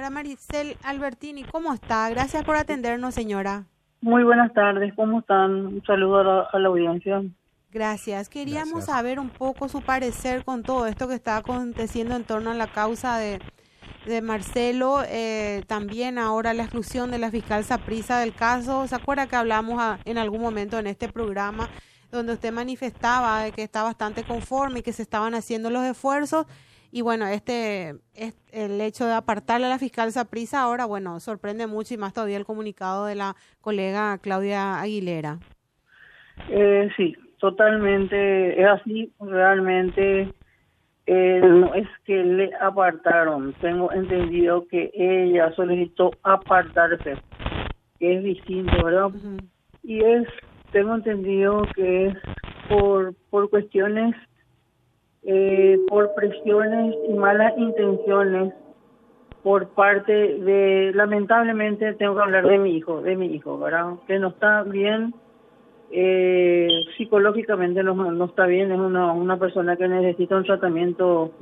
Señora Maricel Albertini, ¿cómo está? Gracias por atendernos, señora. Muy buenas tardes, ¿cómo están? Un saludo a la, audiencia. Gracias. Queríamos saber un poco su parecer con todo esto que está aconteciendo en torno a la causa de, de Marcelo, eh, también ahora la exclusión de la fiscal Saprisa del caso. ¿Se acuerda que hablamos en algún momento en este programa donde usted manifestaba que está bastante conforme y que se estaban haciendo los esfuerzos? Y bueno, este, el hecho de apartarle a la fiscal Saprisa ahora, bueno, sorprende mucho y más todavía el comunicado de la colega Claudia Aguilera. Eh, sí, totalmente, es así, realmente eh, no es que le apartaron, tengo entendido que ella solicitó apartarse, que es distinto, ¿verdad? Y es, tengo entendido que es por, por cuestiones eh, por presiones y malas intenciones por parte de, lamentablemente tengo que hablar de mi hijo, de mi hijo, ¿verdad? Que no está bien, eh, psicológicamente no, no está bien, es una, una persona que necesita un tratamiento,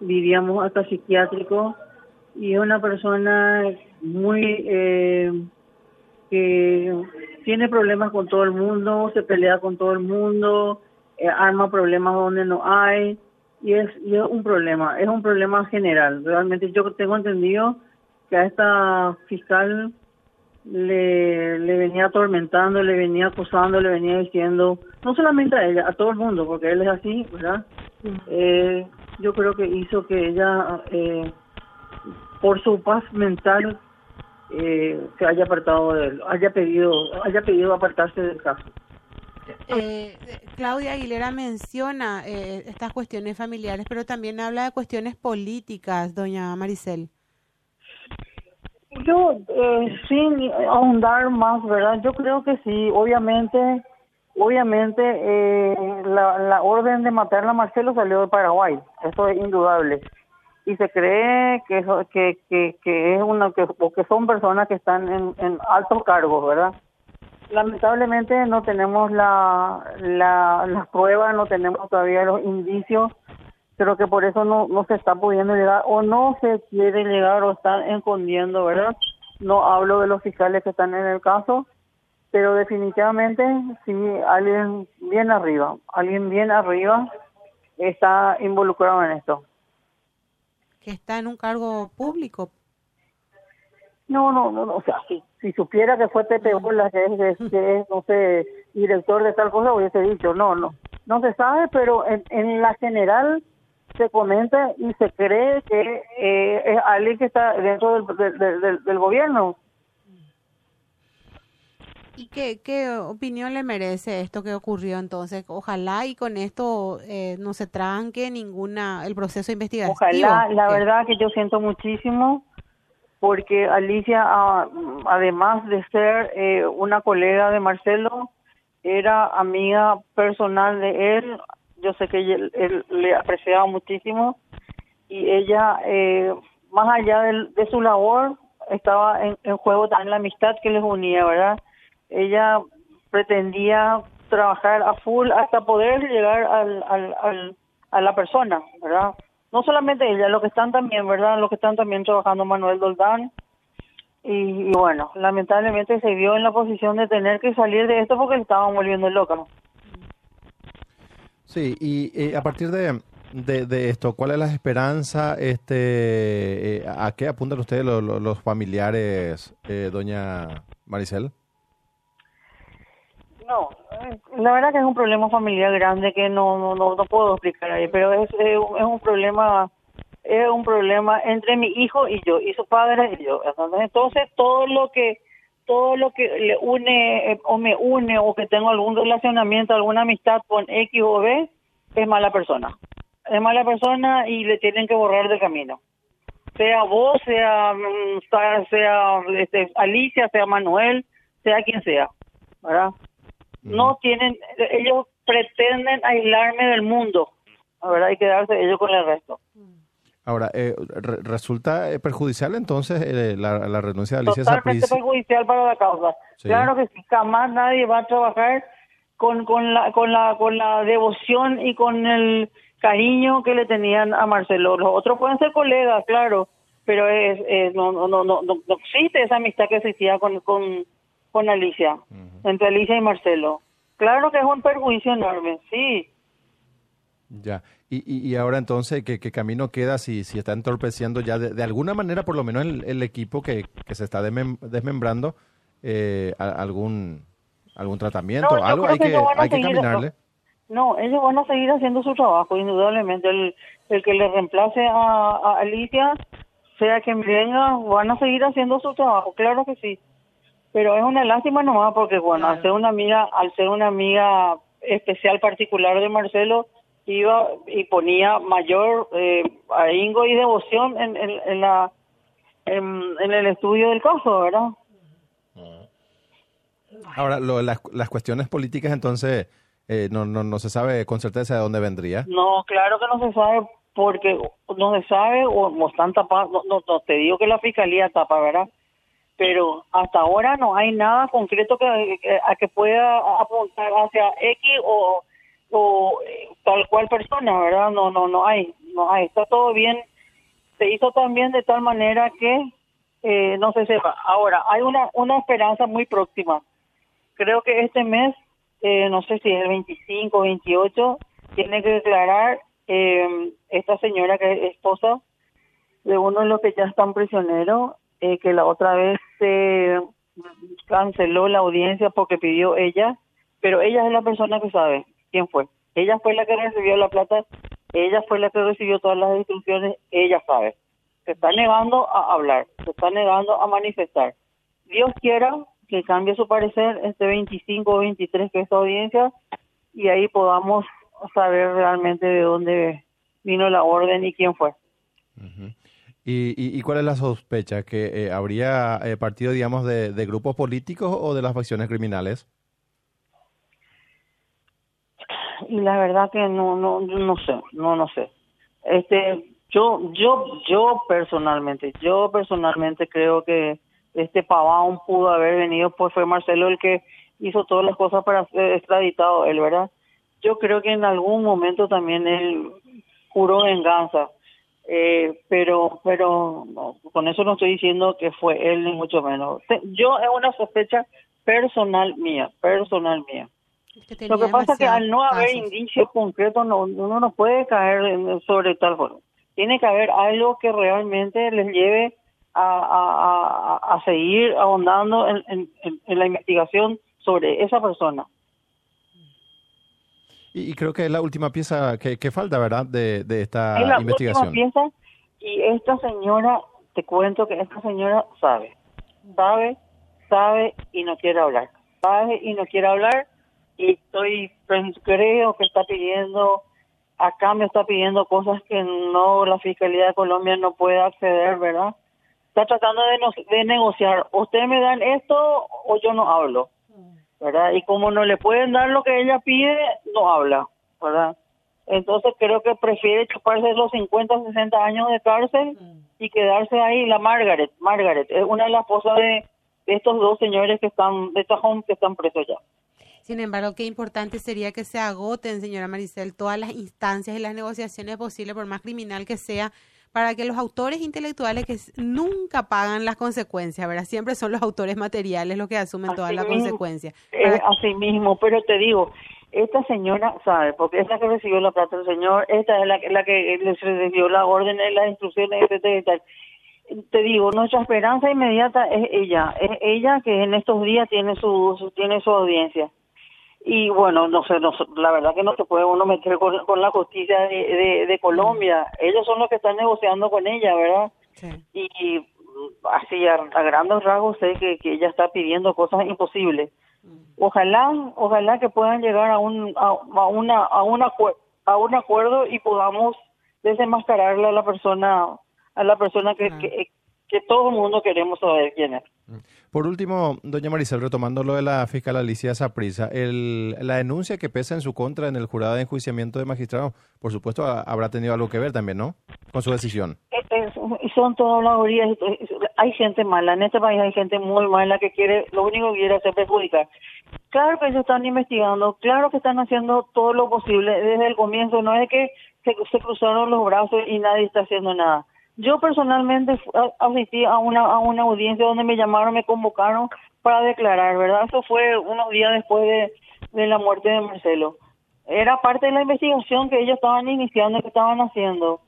diríamos, hasta psiquiátrico, y es una persona muy, eh, que tiene problemas con todo el mundo, se pelea con todo el mundo, eh, arma problemas donde no hay, y es, y es un problema, es un problema general. Realmente yo tengo entendido que a esta fiscal le, le venía atormentando, le venía acusando, le venía diciendo, no solamente a ella, a todo el mundo, porque él es así, ¿verdad? Eh, yo creo que hizo que ella, eh, por su paz mental, eh, se haya apartado de él, haya pedido, haya pedido apartarse del caso. Eh, Claudia Aguilera menciona eh, estas cuestiones familiares, pero también habla de cuestiones políticas, doña Maricel. Yo, eh, sin ahondar más, ¿verdad? Yo creo que sí, obviamente, obviamente eh, la, la orden de matar a Marcelo salió de Paraguay, eso es indudable. Y se cree que, es una, que, que son personas que están en, en altos cargos, ¿verdad? Lamentablemente no tenemos la, la, las pruebas, no tenemos todavía los indicios. Creo que por eso no, no se está pudiendo llegar o no se quiere llegar o están escondiendo, ¿verdad? No hablo de los fiscales que están en el caso, pero definitivamente sí alguien bien arriba, alguien bien arriba está involucrado en esto. Que está en un cargo público. No, no, no, no o sea, si supiera que fue Pepe Bola, que es, que es, no sé, director de tal cosa, hubiese dicho, no, no, no se sabe, pero en, en la general se comenta y se cree que eh, es alguien que está dentro del, del, del, gobierno. ¿Y qué, qué opinión le merece esto que ocurrió entonces? Ojalá y con esto eh, no se tranque ninguna el proceso investigativo. Ojalá, la verdad que yo siento muchísimo porque Alicia, ah, además de ser eh, una colega de Marcelo, era amiga personal de él. Yo sé que él, le apreciaba muchísimo y ella, eh, más allá de, su labor, estaba en, juego también la amistad que les unía, ¿verdad? Ella pretendía trabajar a full hasta poder llegar al, al, a la persona, ¿verdad? No solamente ella, los que están también, ¿verdad? Los que están también trabajando Manuel Doldán. Y, bueno, lamentablemente se vio en la posición de tener que salir de esto porque le estaban volviendo loca. Sí, y eh, a partir de, de, esto, ¿cuál es la esperanza? Este, eh, ¿A qué apuntan ustedes los, los familiares, eh, doña Maricel? No, la verdad que es un problema familiar grande que no no no, puedo explicar ahí, pero es, es, un problema es un problema entre mi hijo y yo y su padre y yo. Entonces todo lo que todo lo que le une eh, o me une o que tengo algún relacionamiento, alguna amistad con X o B es mala persona. Es mala persona y le tienen que borrar del camino. Sea vos, sea mm, sea este, Alicia, sea Manuel, sea quien sea, ¿verdad? No tienen, ellos pretenden aislarme del mundo, ¿verdad? Y quedarse ellos con el resto. Ahora, eh, ¿resulta eh, perjudicial entonces eh, la, la, renuncia de Alicia Totalmente perjudicial para la causa. Claro que sí, jamás nadie va a trabajar con, con, la, con, la, con la devoción y con el cariño que le tenían a Marcelo. Los otros pueden ser colegas, claro, pero es, no, no, no, no, no existe esa amistad que existía con, con, con Alicia, entre Alicia y Marcelo. Claro que es un perjuicio enorme, sí. Ya. Y, y, ahora entonces, ¿qué, camino queda si, si está entorpeciendo ya de, alguna manera, por lo menos el, equipo que, que, se está desmembrando, eh, algún algún tratamiento, algo hay que, hay que caminarle? No, ellos van a seguir haciendo su trabajo, indudablemente. El, el que le reemplace a, Alicia, sea quien venga, van a seguir haciendo su trabajo, claro que sí. Pero es una lástima nomás porque, bueno, al ser una amiga, al ser una amiga especial particular de Marcelo, iba y ponía mayor eh, ahíngo y devoción en, en, la en, el estudio del caso, ¿verdad? Ahora, lo, las, las cuestiones políticas, entonces, eh, no, no, no se sabe con certeza de dónde vendría. No, claro que no se sabe, porque no se sabe o, están tapando, no, no, te digo que la fiscalía tapa, ¿verdad? Pero hasta ahora no hay nada concreto que, a que pueda apuntar hacia X o eh, tal cual persona, ¿verdad? No, no, no hay, no hay, está todo bien. Se hizo también de tal manera que eh, no se sepa. Ahora, hay una, una esperanza muy próxima. Creo que este mes, eh, no sé si es el 25 o 28, tiene que declarar esta señora que es esposa de uno de los que ya están prisioneros, que la otra vez se canceló la audiencia porque pidió ella, pero ella es la persona que sabe quién fue. Ella fue la que recibió la plata, ella fue la que recibió todas las instrucciones, ella sabe. Se está negando a hablar, se está negando a manifestar. Dios quiera que cambie su parecer este 25 o 23 que es su audiencia y ahí podamos saber realmente de dónde vino la orden y quién fue. ¿Y, y, cuál es la sospecha? ¿Que eh, habría eh, partido, digamos, de, de, grupos políticos o de las facciones criminales? y la verdad que no no no sé no no sé este yo yo yo personalmente yo personalmente creo que este Pavón pudo haber venido pues fue Marcelo el que hizo todas las cosas para ser extraditado él verdad yo creo que en algún momento también él juró venganza eh, pero pero con eso no estoy diciendo que fue él ni mucho menos yo es una sospecha personal mía personal mía lo que pasa es que al no haber indicios concretos, no, uno no puede caer sobre tal forma. Tiene que haber algo que realmente les lleve a, a, seguir ahondando en, en, la investigación sobre esa persona. Y, creo que es la última pieza que, que falta, ¿verdad?, de, de esta es la investigación. Última pieza y esta señora, te cuento que esta señora sabe, sabe, sabe y no quiere hablar. Sabe y no quiere hablar y estoy pues, creo que está pidiendo acá me está pidiendo cosas que no la fiscalía de Colombia no puede acceder verdad está tratando de, de negociar ustedes me dan esto o yo no hablo verdad y como no le pueden dar lo que ella pide no habla verdad entonces creo que prefiere chuparse los 50 60 años de cárcel y quedarse ahí. La Margaret Margaret es una de las esposas de, de estos dos señores que están de Tajón que están presos ya. Sin embargo, qué importante sería que se agoten, señora Maricel, todas las instancias y las negociaciones posibles, por más criminal que sea, para que los autores intelectuales que nunca pagan las consecuencias, ¿verdad? Siempre son los autores materiales los que asumen todas las consecuencias. Eh, así mismo, pero te digo, esta señora sabe, porque es la que recibió la plata del señor, esta es la, la que recibió la orden, las instrucciones, etcétera, Te digo, nuestra esperanza inmediata es ella, es ella que en estos días tiene su tiene su audiencia y bueno, no sé, no, la verdad que no se puede uno meter con, la justicia de, de, Colombia. Ellos son los que están negociando con ella, ¿verdad? Y, así a, grandes rasgos sé que, que ella está pidiendo cosas imposibles. Mm. Ojalá, ojalá que puedan llegar a un a, una a una a un acuerdo y podamos desenmascararle a la persona a la persona que, que, que todo el mundo queremos saber quién es. Por último, doña Maricel, retomando lo de la fiscal Alicia Saprisa, la denuncia que pesa en su contra en el jurado de enjuiciamiento de magistrados, por supuesto, habrá tenido algo que ver también, ¿no? Con su decisión. son todas las orillas. Hay gente mala. En este país hay gente muy mala que quiere, lo único que quiere hacer perjudicar. Claro que ellos están investigando, claro que están haciendo todo lo posible desde el comienzo. No es que se cruzaron los brazos y nadie está haciendo nada Yo personalmente asistí a una, a una audiencia donde me llamaron, me convocaron para declarar, ¿verdad? Eso fue unos días después de, de la muerte de Marcelo. Era parte de la investigación que ellos estaban iniciando, que estaban haciendo.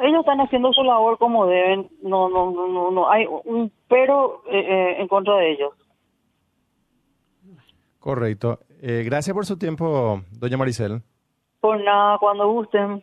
Ellos están haciendo su labor como deben, no, no, no, no, hay un pero eh, eh, en contra de ellos. Correcto. Eh, gracias por su tiempo, doña Maricel. Por nada, cuando gusten.